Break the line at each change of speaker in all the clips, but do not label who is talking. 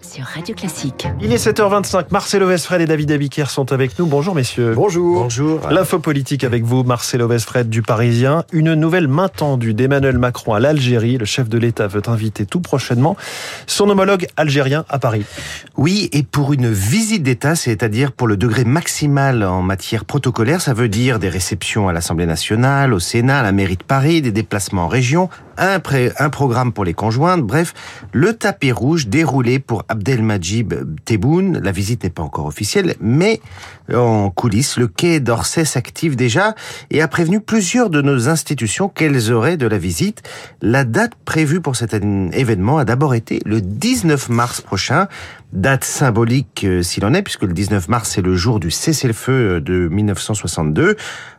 sur Radio Classique.
Il est 7h25. Marcelo Vesfred et David Abiker sont avec nous. Bonjour messieurs.
Bonjour.
Bonjour. L'info politique avec vous, Marcelo Vesfred du Parisien. Une nouvelle main tendue d'Emmanuel Macron à l'Algérie. Le chef de l'État veut inviter tout prochainement son homologue algérien à Paris.
Oui, et pour une visite d'État, c'est-à-dire pour le degré maximal en matière protocolaire, ça veut dire des réceptions à l'Assemblée nationale, au Sénat, à la mairie de Paris, des déplacements en région, un, un programme pour les conjointes, bref, le tapis rouge déroulé pour Abdelmajid Tebboune. La visite n'est pas encore officielle, mais en coulisses, le quai d'Orsay s'active déjà et a prévenu plusieurs de nos institutions qu'elles auraient de la visite. La date prévue pour cet événement a d'abord été le 19 mars prochain, date symbolique euh, s'il en est, puisque le 19 mars c'est le jour du cessez-le-feu euh, de 1962.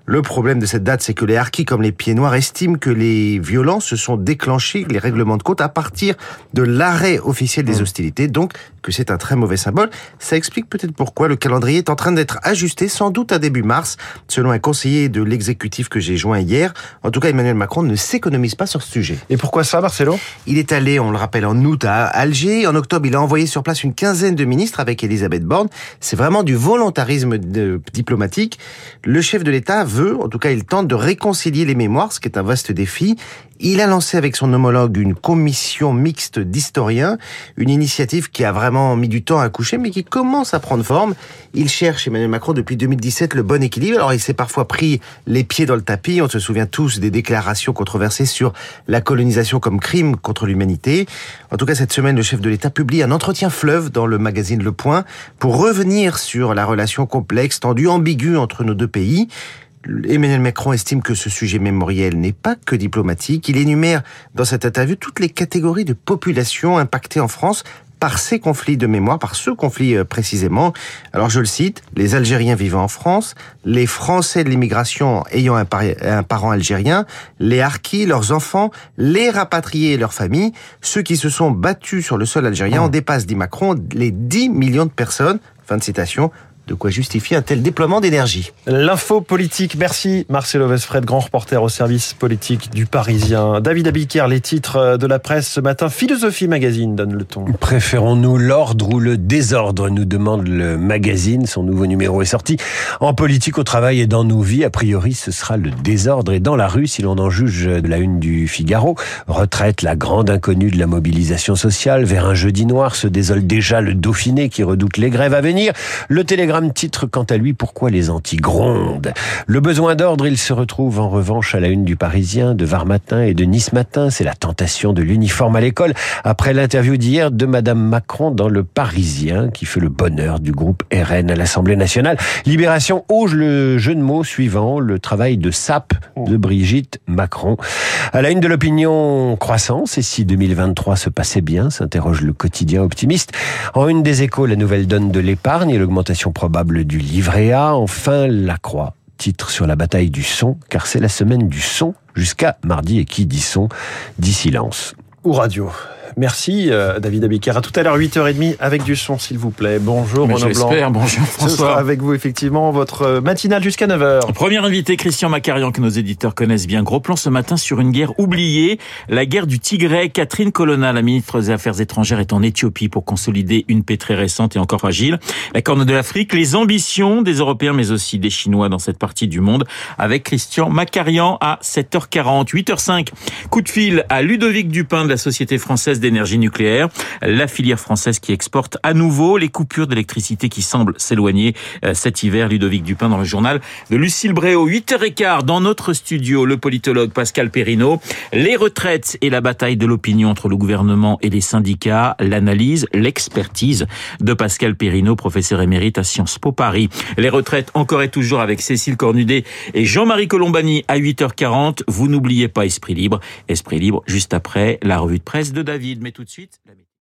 Le problème de cette date, c'est que les harkis, comme les pieds noirs, estiment que les violences se sont déclenchées, les règlements de côte, à partir de l'arrêt officiel des mmh. hostilités, donc que c'est un très mauvais symbole. Ça explique peut-être pourquoi le calendrier est en train d'être ajusté, sans doute à début mars, selon un conseiller de l'exécutif que j'ai joint hier. En tout cas, Emmanuel Macron ne s'économise pas sur ce sujet.
Et pourquoi ça, Marcelo?
Il est allé, on le rappelle, en août à Alger. En octobre, il a envoyé sur place une quinzaine de ministres avec Elisabeth Borne. C'est vraiment du volontarisme diplomatique. Le chef de l'État veut, en tout cas il tente de réconcilier les mémoires, ce qui est un vaste défi. Il a lancé avec son homologue une commission mixte d'historiens, une initiative qui a vraiment mis du temps à coucher, mais qui commence à prendre forme. Il cherche, Emmanuel Macron, depuis 2017, le bon équilibre. Alors il s'est parfois pris les pieds dans le tapis. On se souvient tous des déclarations controversées sur la colonisation comme crime contre l'humanité. En tout cas, cette semaine, le chef de l'État publie un entretien fleuve dans le magazine Le Point pour revenir sur la relation complexe, tendue, ambiguë entre nos deux pays. Emmanuel Macron estime que ce sujet mémoriel n'est pas que diplomatique. Il énumère dans cette interview toutes les catégories de population impactées en France par ces conflits de mémoire, par ce conflit euh, précisément. Alors je le cite, les Algériens vivant en France, les Français de l'immigration ayant un, parent algérien, les Harkis, leurs enfants, les rapatriés et leurs familles, ceux qui se sont battus sur le sol algérien, on dépasse, dit Macron, les 10 millions de personnes. Fin de citation de quoi justifier un tel déploiement d'énergie.
L'info politique, merci Marcelo Vesfred, grand reporter au service politique du Parisien. David Abiker, les titres de la presse ce matin. Philosophie Magazine donne le ton.
Préférons-nous l'ordre ou le désordre nous demande le magazine. Son nouveau numéro est sorti. En politique, au travail et dans nos vies, a priori, ce sera le désordre. Et dans la rue, si l'on en juge de la une du Figaro, retraite la grande inconnue de la mobilisation sociale. Vers un jeudi noir se désole déjà le Dauphiné qui redoute les grèves à venir. Le Télégramme titre quant à lui Pourquoi les anti grondent? Le besoin d'ordre, il se retrouve en revanche à la une du Parisien, de Var Matin et de Nice Matin. C'est la tentation de l'uniforme à l'école après l'interview d'hier de Madame Macron dans le Parisien qui fait le bonheur du groupe RN à l'Assemblée nationale. Libération ose le jeu de mots suivant, le travail de sape de Brigitte Macron. À la une de l'opinion croissance, et si 2023 se passait bien, s'interroge le quotidien optimiste. En une des échos, la nouvelle donne de l'épargne et l'augmentation probable du livret A. Enfin, la croix titre sur la bataille du son, car c'est la semaine du son jusqu'à mardi, et qui dit son, dit silence.
Ou radio. Merci euh, David Abiker. À tout à l'heure 8h30 avec du son s'il vous plaît. Bonjour
Renaud Blanc.
Bonjour François. Ce sera avec vous effectivement votre euh, matinale jusqu'à 9h.
Premier invité Christian Macarian que nos éditeurs connaissent bien. Gros plan ce matin sur une guerre oubliée, la guerre du Tigray. Catherine Colonna, la ministre des Affaires étrangères, est en Éthiopie pour consolider une paix très récente et encore fragile. La Corne de l'Afrique, les ambitions des Européens mais aussi des Chinois dans cette partie du monde avec Christian Macarian à 7h40, 8h05. Coup de fil à Ludovic Dupin de la Société française d'énergie nucléaire, la filière française qui exporte à nouveau les coupures d'électricité qui semblent s'éloigner euh, cet hiver. Ludovic Dupin dans le journal de Lucille Bréau. 8h15 dans notre studio, le politologue Pascal Perrino. Les retraites et la bataille de l'opinion entre le gouvernement et les syndicats, l'analyse, l'expertise de Pascal Perrino, professeur émérite à Sciences Po Paris. Les retraites encore et toujours avec Cécile Cornudet et Jean-Marie Colombani à 8h40. Vous n'oubliez pas Esprit Libre. Esprit Libre juste après la revue de presse de David. Mais tout de suite, la